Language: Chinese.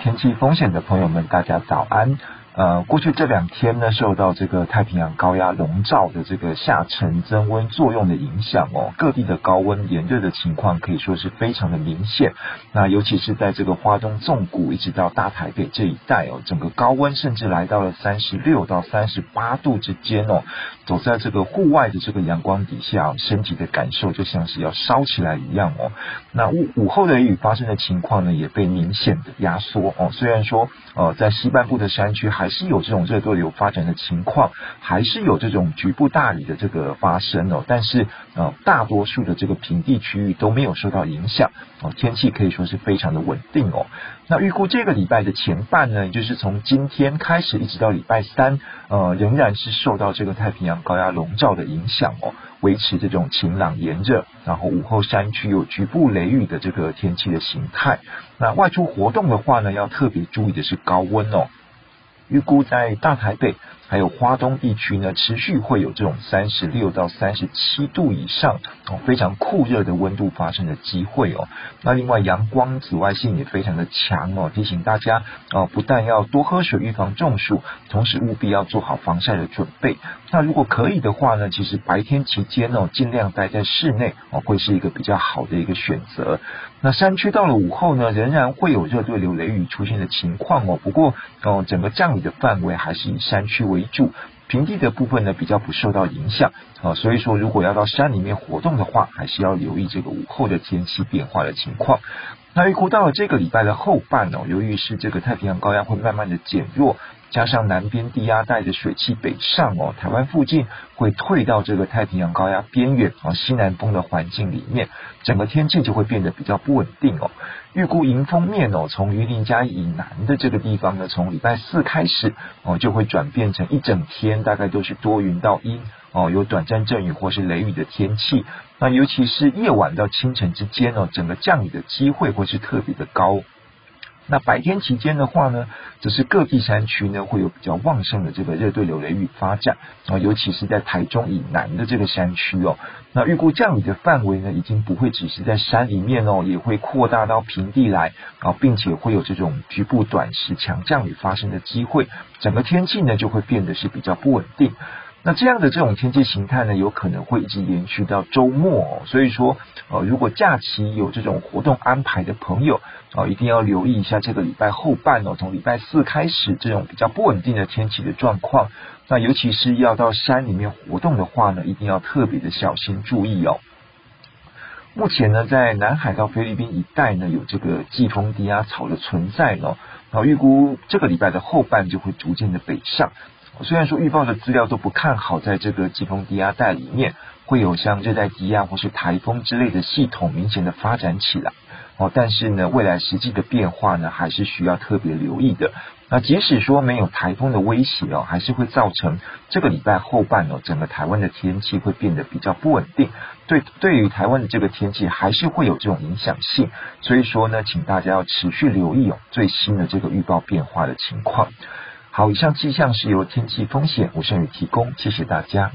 天气风险的朋友们，大家早安。呃，过去这两天呢，受到这个太平洋高压笼罩的这个下沉增温作用的影响哦，各地的高温炎热的情况可以说是非常的明显。那尤其是在这个花东纵谷一直到大台北这一带哦，整个高温甚至来到了三十六到三十八度之间哦。走在这个户外的这个阳光底下，身体的感受就像是要烧起来一样哦。那午午后的雨发生的情况呢，也被明显的压缩哦。虽然说呃，在西半部的山区还是有这种热对流发展的情况，还是有这种局部大雨的这个发生哦，但是呃，大多数的这个平地区域都没有受到影响哦，天气可以说是非常的稳定哦。那预估这个礼拜的前半呢，也就是从今天开始一直到礼拜三，呃，仍然是受到这个太平洋。高压笼罩的影响哦，维持这种晴朗炎热，然后午后山区有局部雷雨的这个天气的形态。那外出活动的话呢，要特别注意的是高温哦。预估在大台北还有花东地区呢，持续会有这种三十六到三十七度以上哦，非常酷热的温度发生的机会哦。那另外阳光紫外线也非常的强哦，提醒大家哦，不但要多喝水预防中暑，同时务必要做好防晒的准备。那如果可以的话呢，其实白天期间哦，尽量待在室内哦，会是一个比较好的一个选择。那山区到了午后呢，仍然会有热对流雷雨出现的情况哦，不过哦，整个降雨。的范围还是以山区为主，平地的部分呢，比较不受到影响啊，所以说如果要到山里面活动的话，还是要留意这个午后的天气变化的情况。那预估到了这个礼拜的后半哦，由于是这个太平洋高压会慢慢的减弱。加上南边低压带的水汽北上哦，台湾附近会退到这个太平洋高压边缘啊，西南风的环境里面，整个天气就会变得比较不稳定哦。预估迎风面哦，从榆林家以南的这个地方呢，从礼拜四开始哦，就会转变成一整天大概都是多云到阴哦，有短暂阵雨或是雷雨的天气。那尤其是夜晚到清晨之间哦，整个降雨的机会会是特别的高。那白天期间的话呢，只是各地山区呢会有比较旺盛的这个热对流雷雨发展啊，尤其是在台中以南的这个山区哦。那预估降雨的范围呢，已经不会只是在山里面哦，也会扩大到平地来啊，并且会有这种局部短时强降雨发生的机会，整个天气呢就会变得是比较不稳定。那这样的这种天气形态呢，有可能会一直延续到周末。所以说，呃，如果假期有这种活动安排的朋友，哦，一定要留意一下这个礼拜后半哦，从礼拜四开始这种比较不稳定的天气的状况。那尤其是要到山里面活动的话呢，一定要特别的小心注意哦。目前呢，在南海到菲律宾一带呢，有这个季风低压槽的存在哦。然后预估这个礼拜的后半就会逐渐的北上。虽然说预报的资料都不看好，在这个季风低压带里面会有像热带低压或是台风之类的系统明显的发展起来哦，但是呢，未来实际的变化呢，还是需要特别留意的。那即使说没有台风的威胁哦，还是会造成这个礼拜后半哦，整个台湾的天气会变得比较不稳定。对，对于台湾的这个天气，还是会有这种影响性。所以说呢，请大家要持续留意哦，最新的这个预报变化的情况。好，以上气象是由天气风险吴胜宇提供，谢谢大家。